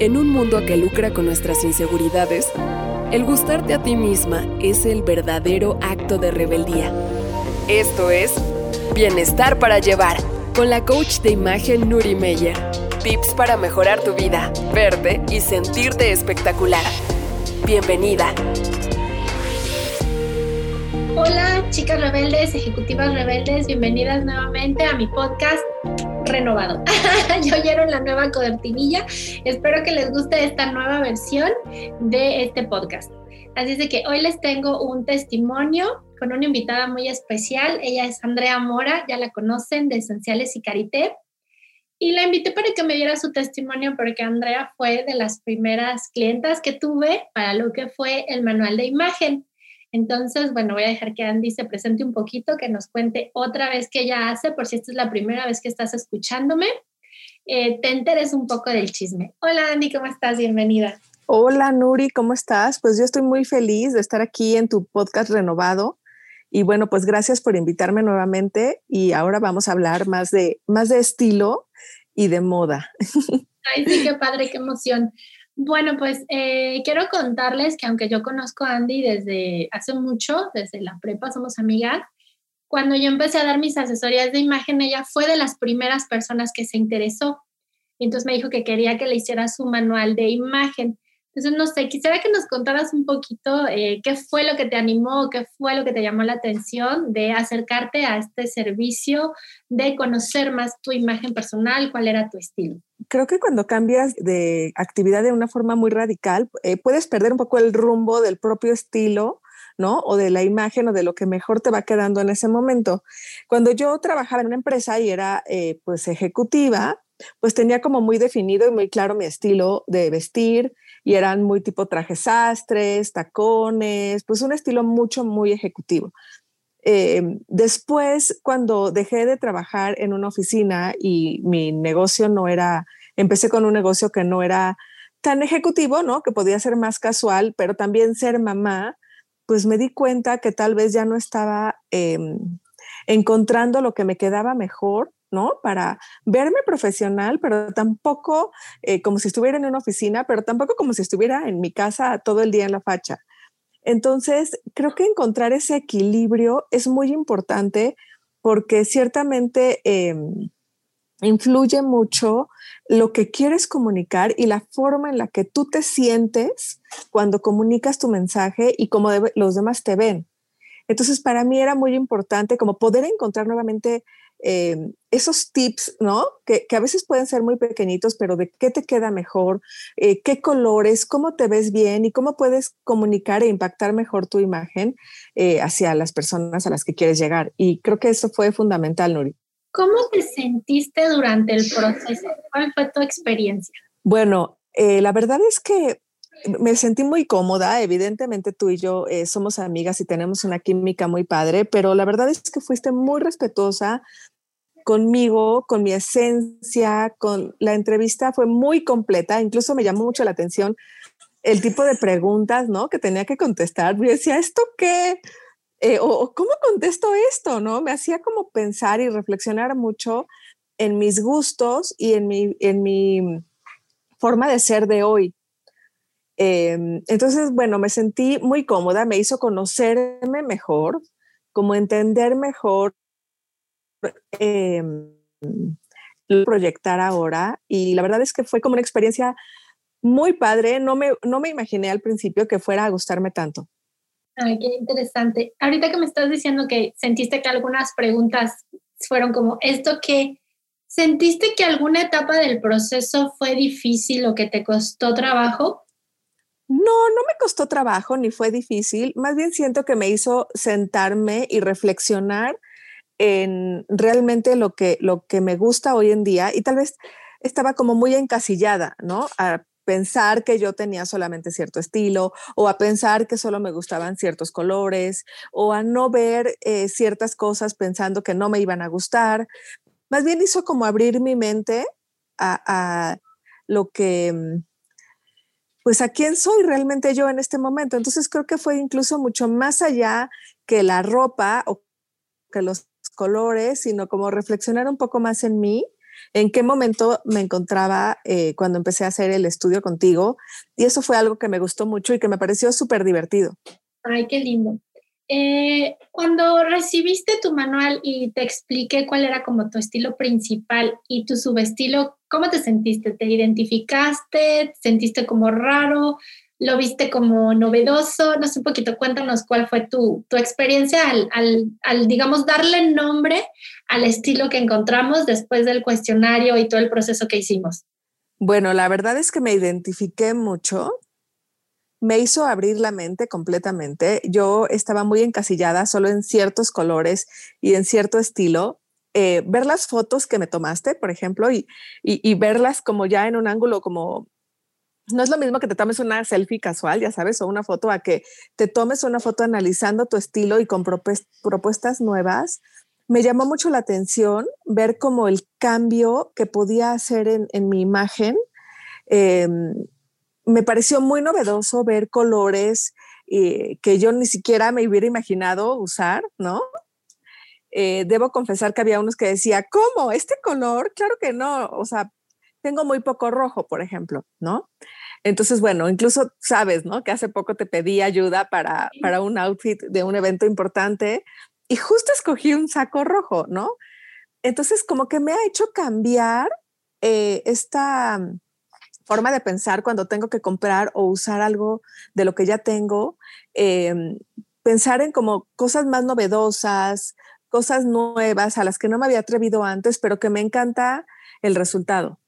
En un mundo que lucra con nuestras inseguridades, el gustarte a ti misma es el verdadero acto de rebeldía. Esto es Bienestar para Llevar, con la coach de imagen Nuri Meyer. Tips para mejorar tu vida, verte y sentirte espectacular. Bienvenida. Hola, chicas rebeldes, ejecutivas rebeldes, bienvenidas nuevamente a mi podcast renovado. ya oyeron la nueva cortinilla. Espero que les guste esta nueva versión de este podcast. Así es de que hoy les tengo un testimonio con una invitada muy especial. Ella es Andrea Mora, ya la conocen de Esenciales y Carité. Y la invité para que me diera su testimonio porque Andrea fue de las primeras clientas que tuve para lo que fue el manual de imagen. Entonces, bueno, voy a dejar que Andy se presente un poquito, que nos cuente otra vez qué ella hace, por si esta es la primera vez que estás escuchándome. Eh, te enteres un poco del chisme. Hola Andy, ¿cómo estás? Bienvenida. Hola Nuri, ¿cómo estás? Pues yo estoy muy feliz de estar aquí en tu podcast renovado. Y bueno, pues gracias por invitarme nuevamente y ahora vamos a hablar más de, más de estilo y de moda. Ay, sí, qué padre, qué emoción. Bueno, pues eh, quiero contarles que aunque yo conozco a Andy desde hace mucho, desde la prepa somos amigas, cuando yo empecé a dar mis asesorías de imagen, ella fue de las primeras personas que se interesó. Y entonces me dijo que quería que le hiciera su manual de imagen. Entonces, no sé, quisiera que nos contaras un poquito eh, qué fue lo que te animó, qué fue lo que te llamó la atención de acercarte a este servicio, de conocer más tu imagen personal, cuál era tu estilo. Creo que cuando cambias de actividad de una forma muy radical, eh, puedes perder un poco el rumbo del propio estilo, ¿no? O de la imagen o de lo que mejor te va quedando en ese momento. Cuando yo trabajaba en una empresa y era eh, pues ejecutiva, pues tenía como muy definido y muy claro mi estilo de vestir y eran muy tipo trajes sastres, tacones, pues un estilo mucho, muy ejecutivo. Eh, después, cuando dejé de trabajar en una oficina y mi negocio no era, empecé con un negocio que no era tan ejecutivo, ¿no? Que podía ser más casual, pero también ser mamá, pues me di cuenta que tal vez ya no estaba em, encontrando lo que me quedaba mejor ¿no? Para verme profesional, pero tampoco eh, como si estuviera en una oficina, pero tampoco como si estuviera en mi casa todo el día en la facha. Entonces, creo que encontrar ese equilibrio es muy importante porque ciertamente em, influye mucho lo que quieres comunicar y la forma en la que tú te sientes cuando comunicas tu mensaje y cómo los demás te ven. Entonces, para mí era muy importante como poder encontrar nuevamente eh, esos tips, ¿no? Que, a veces pueden ser muy pequeñitos, pero de qué te queda mejor, eh, qué colores, cómo te ves bien y cómo puedes comunicar e impactar mejor tu imagen eh, hacia las personas a las que quieres llegar. Y creo que eso fue fundamental, Nuri. ¿Cómo te sentiste durante el proceso? ¿Cuál fue tu experiencia? Bueno, la verdad es que me sentí muy cómoda. Evidentemente tú y yo somos amigas y tenemos una química muy padre, pero la verdad es que fuiste muy respetuosa conmigo, con mi esencia, con la entrevista fue muy completa, incluso me llamó mucho la atención el tipo de preguntas, ¿no? Que tenía que contestar. Yo decía, ¿esto qué? Eh, o, cómo contesto esto, ¿no? Me hacía como pensar y reflexionar mucho en mis gustos y en mi, en mi forma de ser de hoy. Em, entonces, bueno, me sentí muy cómoda, me hizo conocerme mejor, como entender mejor eh, proyectar ahora y la verdad es que fue como una experiencia muy padre. No me, no me imaginé al principio que fuera a gustarme tanto. Ay, qué interesante. Ahorita que me estás diciendo que sentiste que algunas preguntas fueron como, ¿esto que ¿Sentiste que alguna etapa del proceso fue difícil o que te costó trabajo? No, no me costó trabajo ni fue difícil. Más bien siento que me hizo sentarme y reflexionar en realmente lo que, lo que me gusta hoy en día y tal vez estaba como muy encasillada, ¿no? A pensar que yo tenía solamente cierto estilo o a pensar que solo me gustaban ciertos colores o a no ver eh, ciertas cosas pensando que no me iban a gustar. Más bien hizo como abrir mi mente a, a lo que, mm, pues a quién soy realmente yo en este momento. Entonces creo que fue incluso mucho más allá que la ropa o que los colores, sino como reflexionar un poco más en mí en qué momento me encontraba eh, cuando empecé a hacer el estudio contigo. Y eso fue algo que me gustó mucho y que me pareció súper divertido. Ay, qué lindo. Eh, cuando recibiste tu manual y te expliqué cuál era como tu estilo principal y tu subestilo, ¿cómo te sentiste? ¿Te identificaste? ¿Sentiste como raro? ¿Lo viste como novedoso? No sé, un poquito, cuéntanos cuál fue tu, tu experiencia al, al, al, digamos, darle nombre al estilo que encontramos después del cuestionario y todo el proceso que hicimos. Bueno, la verdad es que me identifiqué mucho me hizo abrir la mente completamente. Yo estaba muy encasillada solo en ciertos colores y en cierto estilo. Eh, ver las fotos que me tomaste, por ejemplo, y, y, verlas como ya en un ángulo como... No es lo mismo que te tomes una selfie casual, ya sabes, o una foto, a que te tomes una foto analizando tu estilo y con propuestas nuevas. Me llamó mucho la atención ver como el cambio que podía hacer en, mi imagen. Eh, me pareció muy novedoso ver colores eh, que yo ni siquiera me hubiera imaginado usar, ¿no? Eh, debo confesar que había unos que decía, ¿cómo? ¿Este color? Claro que no, o sea, tengo muy poco rojo, por ejemplo, ¿no? Entonces, bueno, incluso sabes, ¿no? Que hace poco te pedí ayuda para, para un outfit de un evento importante y justo escogí un saco rojo, ¿no? Entonces, como que me ha hecho cambiar eh, esta forma de pensar cuando tengo que comprar o usar algo de lo que ya tengo, em, pensar en como cosas más novedosas, cosas nuevas a las que no me había atrevido antes, pero que me encanta el resultado.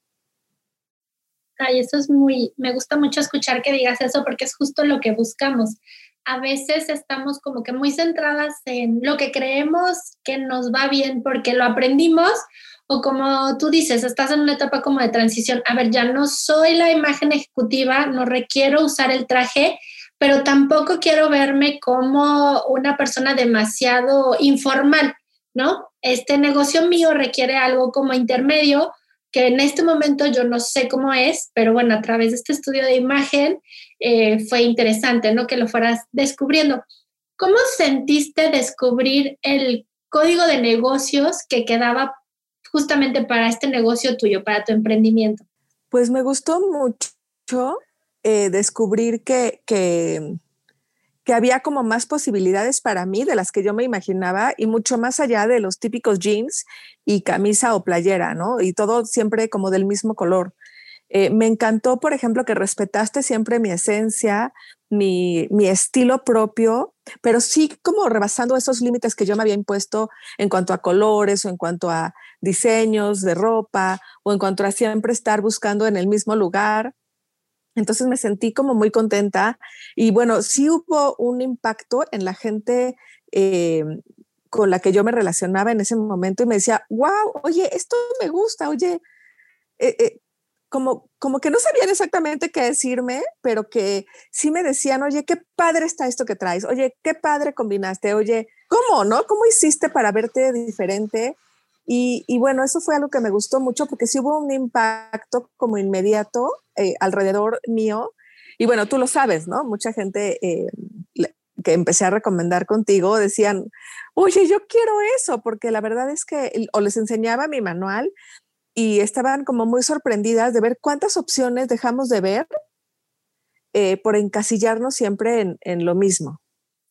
Ay, eso es muy, me gusta mucho escuchar que digas eso porque es justo lo que buscamos. A veces estamos como que muy centradas en lo que creemos que nos va bien porque lo aprendimos o como tú dices, estás en una etapa como de transición, a ver, ya no soy la imagen ejecutiva, no requiero usar el traje, pero tampoco quiero verme como una persona demasiado informal, ¿no? Este negocio mío requiere algo como intermedio, que en este momento yo no sé cómo es, pero bueno, a través de este estudio de imagen eh, fue interesante, ¿no? Que lo fueras descubriendo. ¿Cómo sentiste descubrir el código de negocios que quedaba justamente para este negocio tuyo, para tu emprendimiento? Pues me gustó mucho eh, descubrir que, que, que, había como más posibilidades para mí de las que yo me imaginaba y mucho más allá de los típicos jeans y camisa o playera, ¿no? Y todo siempre como del mismo color. Eh, me encantó, por ejemplo, que respetaste siempre mi esencia, mi, mi, estilo propio, pero sí como rebasando esos límites que yo me había impuesto en cuanto a colores o en cuanto a diseños de ropa o en cuanto a siempre estar buscando en el mismo lugar. Entonces me sentí como muy contenta y bueno, sí hubo un impacto en la gente eh, con la que yo me relacionaba en ese momento y me decía, wow, oye, esto me gusta, oye, eh, como, como que no sabían exactamente qué decirme, pero que sí me decían, oye, qué padre está esto que traes, oye, qué padre combinaste, oye, ¿cómo, no? ¿Cómo hiciste para verte diferente? Y, y bueno, eso fue algo que me gustó mucho porque sí hubo un impacto como inmediato eh, alrededor mío. Y bueno, tú lo sabes, ¿no? Mucha gente eh, que empecé a recomendar contigo decían, oye, yo quiero eso, porque la verdad es que, o les enseñaba mi manual y estaban como muy sorprendidas de ver cuántas opciones dejamos de ver eh, por encasillarnos siempre en, en, lo mismo.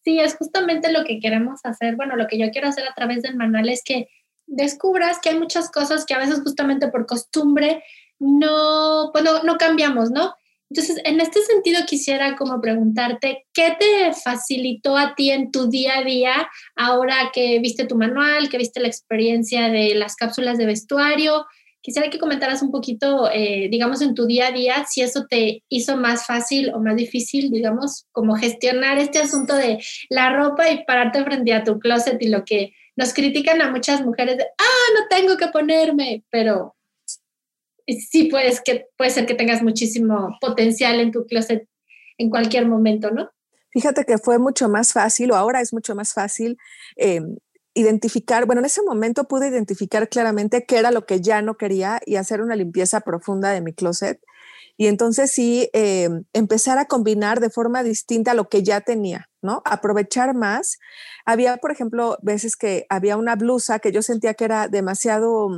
Sí, es justamente lo que queremos hacer. Bueno, lo que yo quiero hacer a través del manual es que descubras que hay muchas cosas que a veces justamente por costumbre no, pues no, cambiamos, ¿no? Entonces, en este sentido quisiera como preguntarte, ¿qué te facilitó a ti en tu día a día ahora que viste tu manual, que viste la experiencia de las cápsulas de vestuario? Quisiera que comentaras un poquito, eh, digamos, en tu día a día, si eso te hizo más fácil o más difícil, digamos, como gestionar este asunto de la ropa y pararte frente a tu closet y lo que nos critican a muchas mujeres de, ah, no tengo que ponerme, pero sí puedes que, puede ser que tengas muchísimo potencial en tu closet en cualquier momento, ¿no? Fíjate que fue mucho más fácil, o ahora es mucho más fácil eh, identificar, bueno, en ese momento pude identificar claramente qué era lo que ya no quería y hacer una limpieza profunda de mi closet. Y entonces sí, eh, empezar a combinar de forma distinta lo que ya tenía, ¿no? Aprovechar más. Había, por ejemplo, veces que había una blusa que yo sentía que era demasiado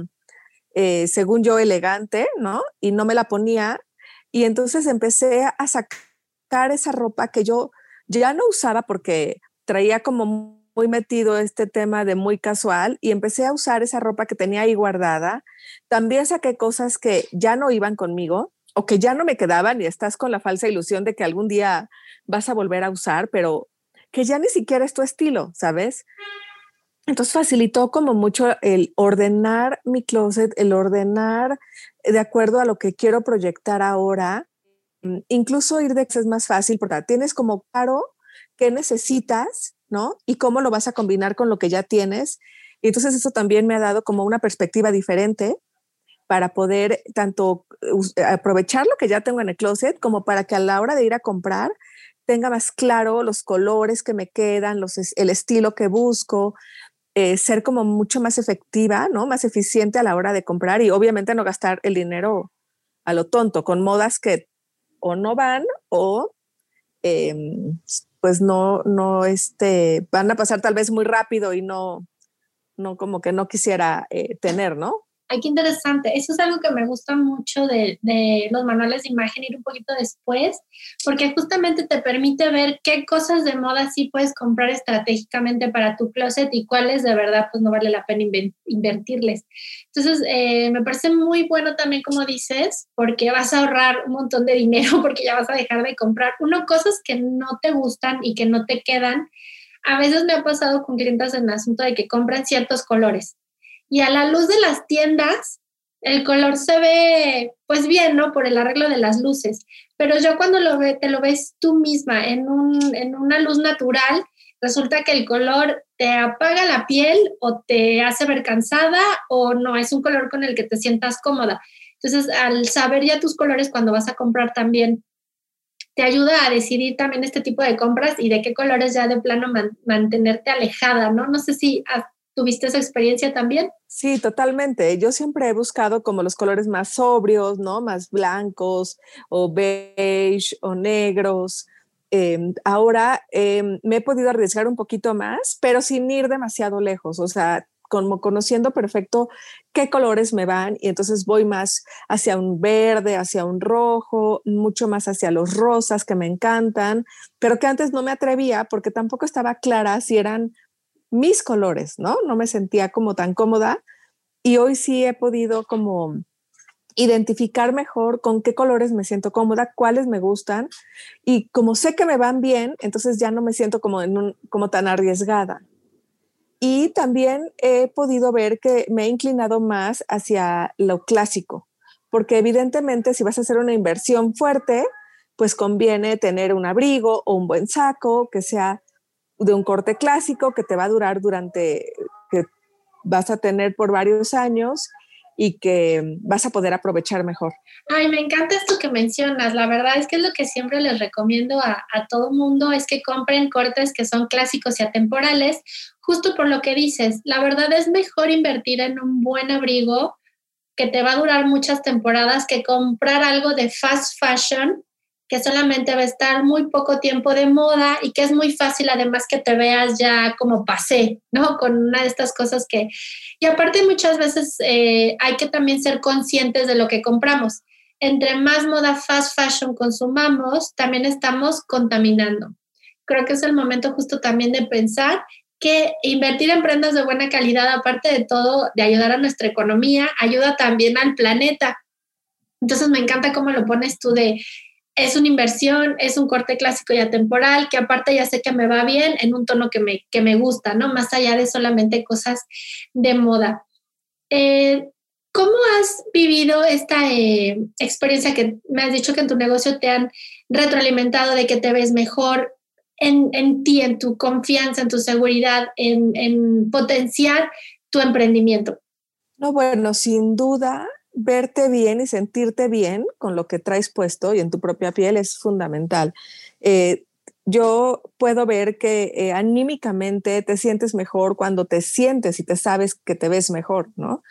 eh, según yo, elegante, ¿no? Y no me la ponía. Y entonces empecé a sacar esa ropa que yo ya no usaba porque traía como muy metido este tema de muy casual y empecé a usar esa ropa que tenía ahí guardada. También saqué cosas que ya no iban conmigo o que ya no me quedaban y estás con la falsa ilusión de que algún día vas a volver a usar, pero que ya ni siquiera es tu estilo, ¿sabes? Entonces facilitó como mucho el ordenar mi closet, el ordenar de acuerdo a lo que quiero proyectar ahora. Mm, incluso ir de que es más fácil porque tienes como claro qué necesitas, ¿no? Y cómo lo vas a combinar con lo que ya tienes. Y entonces eso también me ha dado como una perspectiva diferente para poder tanto aprovechar lo que ya tengo en el closet como para que a la hora de ir a comprar tenga más claro los colores que me quedan, los, el estilo que busco, eh, ser como mucho más efectiva, ¿no? Más eficiente a la hora de comprar y obviamente no gastar el dinero a lo tonto con modas que o no van o em, pues no, no, este, van a pasar tal vez muy rápido y no, no como que no quisiera eh, tener, ¿no? Ay, qué interesante. Eso es algo que me gusta mucho de, los manuales de imagen, ir un poquito después, porque justamente te permite ver qué cosas de moda sí puedes comprar estratégicamente para tu closet y cuáles de verdad pues no vale la pena invertirles. Entonces, eh, me parece muy bueno también, como dices, porque vas a ahorrar un montón de dinero porque ya vas a dejar de comprar, uno, cosas que no te gustan y que no te quedan. A veces me ha pasado con clientes en el asunto de que compran ciertos colores y a la luz de las tiendas el color se ve pues bien, ¿no? Por el arreglo de las luces, pero yo cuando lo ve, te lo ves tú misma en, un, en una luz natural, resulta que el color te apaga la piel o te hace ver cansada o no es un color con el que te sientas cómoda. Entonces, al saber ya tus colores cuando vas a comprar también, te ayuda a decidir también este tipo de compras y de qué colores ya de plano mantenerte alejada, ¿no? No sé si ¿Tuviste esa experiencia también? Sí, totalmente. Yo siempre he buscado como los colores más sobrios, ¿no? Más blancos o beige o negros. Em, ahora em, me he podido arriesgar un poquito más, pero sin ir demasiado lejos. O sea, como conociendo perfecto qué colores me van y entonces voy más hacia un verde, hacia un rojo, mucho más hacia los rosas que me encantan, pero que antes no me atrevía porque tampoco estaba clara si eran mis colores, ¿no? No me sentía como tan cómoda y hoy sí he podido como identificar mejor con qué colores me siento cómoda, cuáles me gustan y como sé que me van bien, entonces ya no me siento como, como tan arriesgada. Y también he podido ver que me he inclinado más hacia lo clásico, porque evidentemente si vas a hacer una inversión fuerte, pues conviene tener un abrigo o un buen saco que sea de un corte clásico que te va a durar durante, que vas a tener por varios años y que vas a poder aprovechar mejor. Ay, me encanta esto que mencionas. La verdad es que es lo que siempre les recomiendo a, a todo mundo, es que compren cortes que son clásicos y atemporales, justo por lo que dices. La verdad es mejor invertir en un buen abrigo que te va a durar muchas temporadas que comprar algo de fast fashion que solamente va a estar muy poco tiempo de moda y que es muy fácil además que te veas ya como pasé, ¿no? Con una de estas cosas que... Y aparte muchas veces eh, hay que también ser conscientes de lo que compramos. Entre más moda fast fashion consumamos, también estamos contaminando. Creo que es el momento justo también de pensar que invertir en prendas de buena calidad, aparte de todo, de ayudar a nuestra economía, ayuda también al planeta. Entonces me encanta cómo lo pones tú de es una inversión, es un corte clásico y atemporal, que aparte ya sé que me va bien en un tono que me, que me gusta, ¿no? Más allá de solamente cosas de moda. Eh, ¿Cómo has vivido esta eh, experiencia que me has dicho que en tu negocio te han retroalimentado de que te ves mejor en, en ti, en tu confianza, en tu seguridad, en, en potenciar tu emprendimiento? No, bueno, sin duda verte bien y sentirte bien con lo que traes puesto y en tu propia piel es fundamental. Eh, yo puedo ver que eh, anímicamente te sientes mejor cuando te sientes y te sabes que te ves mejor, ¿no?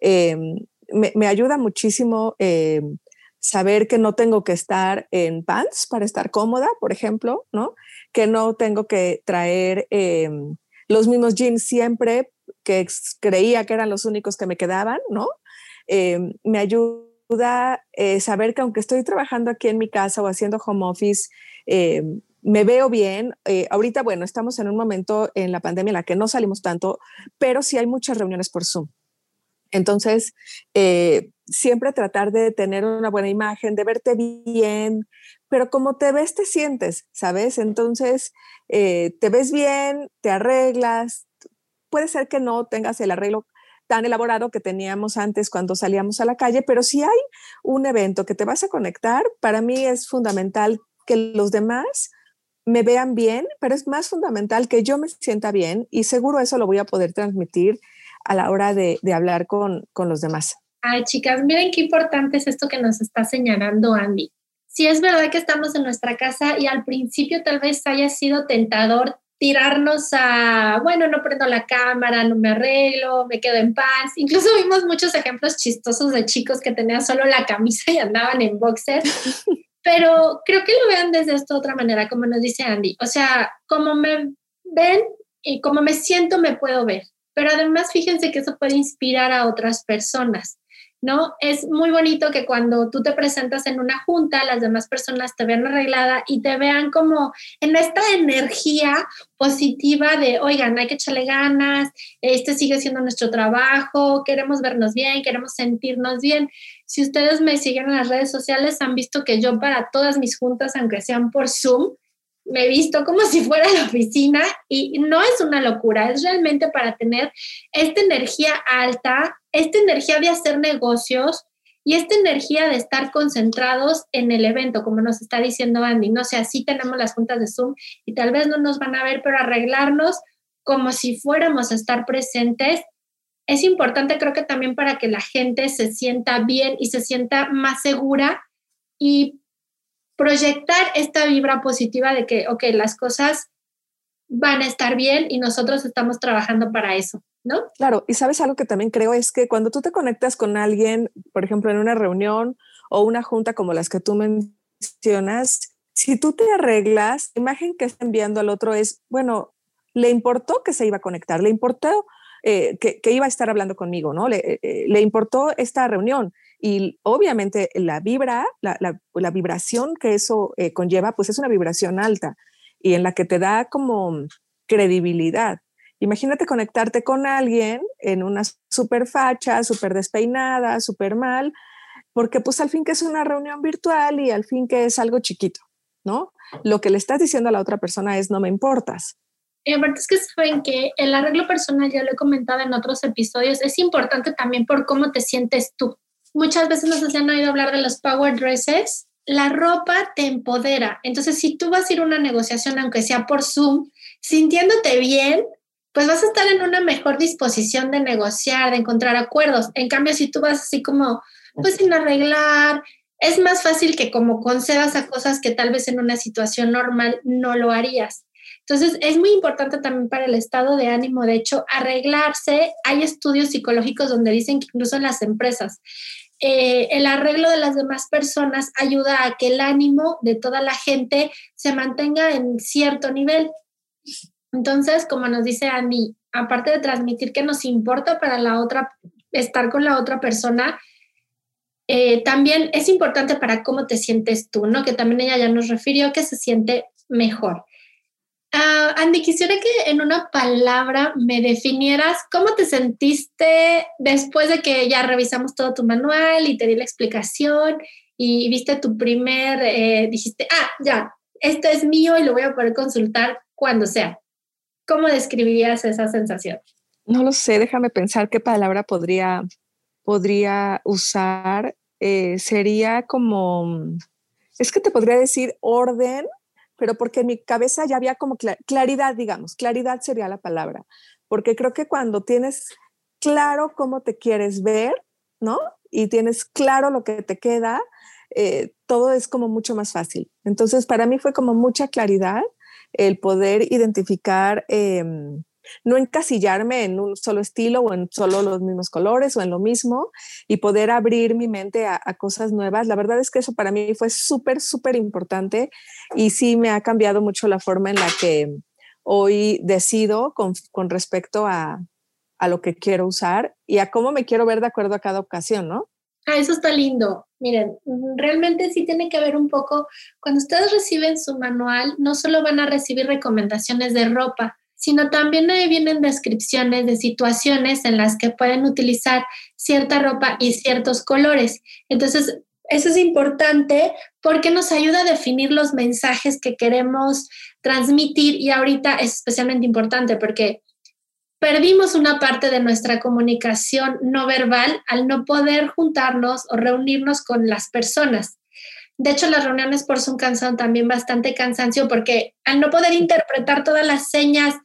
Em, me, ayuda muchísimo em, saber que no tengo que estar en pants para estar cómoda, por ejemplo, ¿no? Que no tengo que traer em, los mismos jeans siempre que creía que eran los únicos que me quedaban, ¿no? Em, me ayuda eh, saber que aunque estoy trabajando aquí en mi casa o haciendo home office, em, me veo bien. Eh, ahorita, bueno, estamos en un momento en la pandemia en la que no salimos tanto, pero sí hay muchas reuniones por Zoom. Entonces, eh, siempre tratar de tener una buena imagen, de verte bien, pero como te ves, te sientes, ¿sabes? Entonces, eh, te ves bien, te arreglas. Puede ser que no tengas el arreglo tan elaborado que teníamos antes cuando salíamos a la calle, pero si hay un evento que te vas a conectar, para mí es fundamental que los demás me vean bien, pero es más fundamental que yo me sienta bien y seguro eso lo voy a poder transmitir a la hora de, hablar con, con los demás. Ay, chicas, miren qué importante es esto que nos está señalando Andy. Si es verdad que estamos en nuestra casa y al principio tal vez haya sido tentador tirarnos a, bueno, no prendo la cámara, no me arreglo, me quedo en paz. Incluso vimos muchos ejemplos chistosos de chicos que tenían solo la camisa y andaban en boxer. Pero creo que lo vean desde esta otra manera, como nos dice Andy. O sea, como me ven y como me siento, me puedo ver. Pero además, fíjense que eso puede inspirar a otras personas. ¿No? Es muy bonito que cuando tú te presentas en una junta, las demás personas te vean arreglada y te vean como en esta energía positiva de, oigan, hay que echarle ganas, este sigue siendo nuestro trabajo, queremos vernos bien, queremos sentirnos bien. Si ustedes me siguen en las redes sociales, han visto que yo para todas mis juntas, aunque sean por Zoom, me he visto como si fuera la oficina y no es una locura, es realmente para tener esta energía alta, esta energía de hacer negocios y esta energía de estar concentrados en el evento, como nos está diciendo Andy. No sé, así tenemos las juntas de Zoom y tal vez no nos van a ver, pero arreglarnos como si fuéramos a estar presentes es importante, creo que también para que la gente se sienta bien y se sienta más segura y proyectar esta vibra positiva de que, ok, las cosas van a estar bien y nosotros estamos trabajando para eso, ¿no? Claro, y sabes algo que también creo es que cuando tú te conectas con alguien, por ejemplo, en una reunión o una junta como las que tú mencionas, si tú te arreglas, la imagen que está enviando al otro es, bueno, le importó que se iba a conectar, le importó eh, que, iba a estar hablando conmigo, ¿no? Le, eh, eh, le importó esta reunión. Y obviamente la vibra, la, vibración que eso eh, conlleva, pues es una vibración alta y en la que te da como credibilidad. Imagínate conectarte con alguien en una super facha, súper despeinada, súper mal, porque pues al fin que es una reunión virtual y al fin que es algo chiquito, ¿no? Lo que le estás diciendo a la otra persona es no me importas. Y aparte es que saben que el arreglo personal, ya lo he comentado en otros episodios, es importante también por cómo te sientes tú muchas veces nos han oído hablar de los power dresses. La ropa te empodera. Entonces, si tú vas a ir a una negociación, aunque sea por Zoom, sintiéndote bien, pues vas a estar en una mejor disposición de negociar, de encontrar acuerdos. En cambio, si tú vas así como, pues sin arreglar, es más fácil que como concedas a cosas que tal vez en una situación normal no lo harías. Entonces, es muy importante también para el estado de ánimo, de hecho, arreglarse. Hay estudios psicológicos donde dicen que incluso en las empresas, eh, el arreglo de las demás personas ayuda a que el ánimo de toda la gente se mantenga en cierto nivel. Entonces, como nos dice Andy, aparte de transmitir que nos importa para la otra, estar con la otra persona, eh, también es importante para cómo te sientes tú, ¿no? Que también ella ya nos refirió que se siente mejor. Uh, Andy, quisiera que en una palabra me definieras cómo te sentiste después de que ya revisamos todo tu manual y te di la explicación y viste tu primer, eh, dijiste, ah, ya, esto es mío y lo voy a poder consultar cuando sea. ¿Cómo describirías esa sensación? No lo sé, déjame pensar qué palabra podría, podría usar. Eh, sería como, es que te podría decir orden, pero porque en mi cabeza ya había como claridad, digamos, claridad sería la palabra, porque creo que cuando tienes claro cómo te quieres ver, ¿no? Y tienes claro lo que te queda, eh, todo es como mucho más fácil. Entonces, para mí fue como mucha claridad el poder identificar em, no encasillarme en un solo estilo o en solo los mismos colores o en lo mismo y poder abrir mi mente a, cosas nuevas. La verdad es que eso para mí fue súper, súper importante y sí me ha cambiado mucho la forma en la que hoy decido con, respecto a, a lo que quiero usar y a cómo me quiero ver de acuerdo a cada ocasión, ¿no? Ah, eso está lindo. Miren, realmente sí tiene que ver un poco, cuando ustedes reciben su manual, no solo van a recibir recomendaciones de ropa, sino también ahí vienen descripciones de situaciones en las que pueden utilizar cierta ropa y ciertos colores. Entonces, eso es importante porque nos ayuda a definir los mensajes que queremos transmitir y ahorita es especialmente importante porque perdimos una parte de nuestra comunicación no verbal al no poder juntarnos o reunirnos con las personas. De hecho, las reuniones por Zoom cansan también bastante cansancio porque al no poder interpretar todas las señas,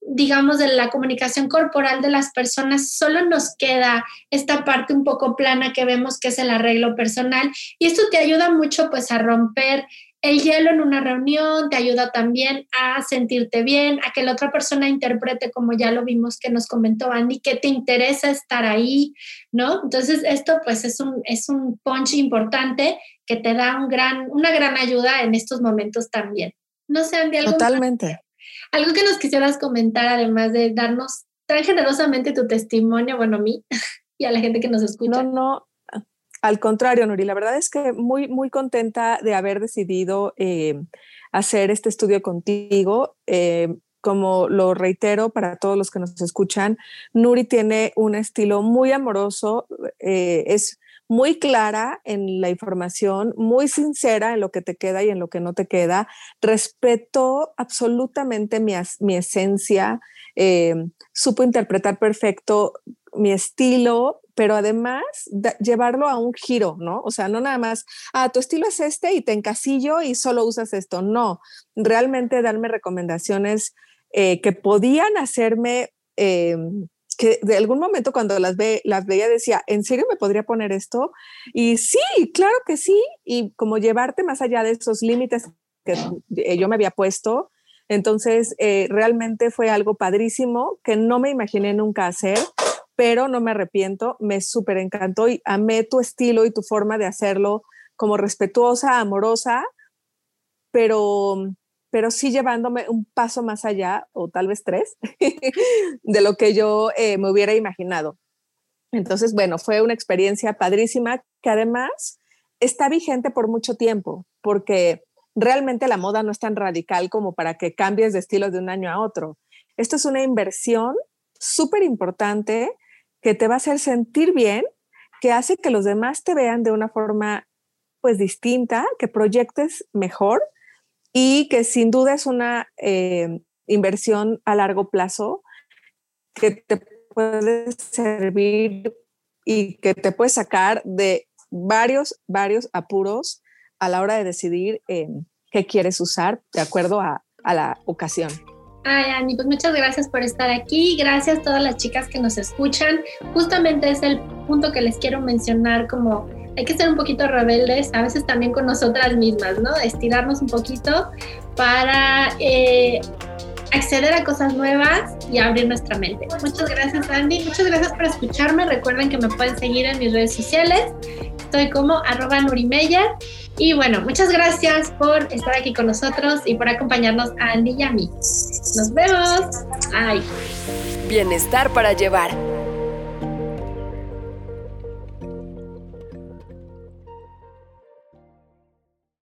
digamos, de la comunicación corporal de las personas, solo nos queda esta parte un poco plana que vemos que es el arreglo personal. Y esto te ayuda mucho pues a romper el hielo en una reunión te ayuda también a sentirte bien, a que la otra persona interprete, como ya lo vimos que nos comentó Andy, que te interesa estar ahí, ¿no? Entonces, esto pues es un, es un punch importante que te da un gran, una gran ayuda en estos momentos también. No sé, Andy, algo. Totalmente. algo que nos quisieras comentar, además de darnos tan generosamente tu testimonio, bueno, a mí y a la gente que nos escucha. No, no, al contrario, Nuri, la verdad es que muy, muy contenta de haber decidido eh, hacer este estudio contigo. Eh, como lo reitero para todos los que nos escuchan, Nuri tiene un estilo muy amoroso, eh, es muy clara en la información, muy sincera en lo que te queda y en lo que no te queda, respetó absolutamente mi, mi esencia, supo interpretar perfecto mi estilo, pero además llevarlo a un giro, ¿no? O sea, no nada más, ah, tu estilo es este y te encasillo y solo usas esto. No, realmente darme recomendaciones eh, que podían hacerme, em, que de algún momento cuando las, ve, las veía decía, ¿en serio me podría poner esto? Y sí, claro que sí, y como llevarte más allá de esos límites que eh, yo me había puesto. Entonces, eh, realmente fue algo padrísimo que no me imaginé nunca hacer pero no me arrepiento, me súper encantó y amé tu estilo y tu forma de hacerlo como respetuosa, amorosa, pero, pero sí llevándome un paso más allá, o tal vez tres, de lo que yo eh, me hubiera imaginado. Entonces, bueno, fue una experiencia padrísima que además está vigente por mucho tiempo, porque realmente la moda no es tan radical como para que cambies de estilo de un año a otro. Esto es una inversión súper importante que te va a hacer sentir bien, que hace que los demás te vean de una forma pues distinta, que proyectes mejor y que sin duda es una eh, inversión a largo plazo que te puede servir y que te puede sacar de varios, varios apuros a la hora de decidir eh, qué quieres usar de acuerdo a la ocasión. Ay, Ani, pues muchas gracias por estar aquí. Gracias a todas las chicas que nos escuchan. Justamente es el punto que les quiero mencionar, como hay que ser un poquito rebeldes, a veces también con nosotras mismas, ¿no? Estirarnos un poquito para eh, acceder a cosas nuevas y abrir nuestra mente. Muchas gracias, Andy. Muchas gracias por escucharme. Recuerden que me pueden seguir en mis redes sociales. Estoy como arroba Nurimeyer. Y bueno, muchas gracias por estar aquí con nosotros y por acompañarnos a Andy y a mí. Nos vemos. Bye. Bienestar para llevar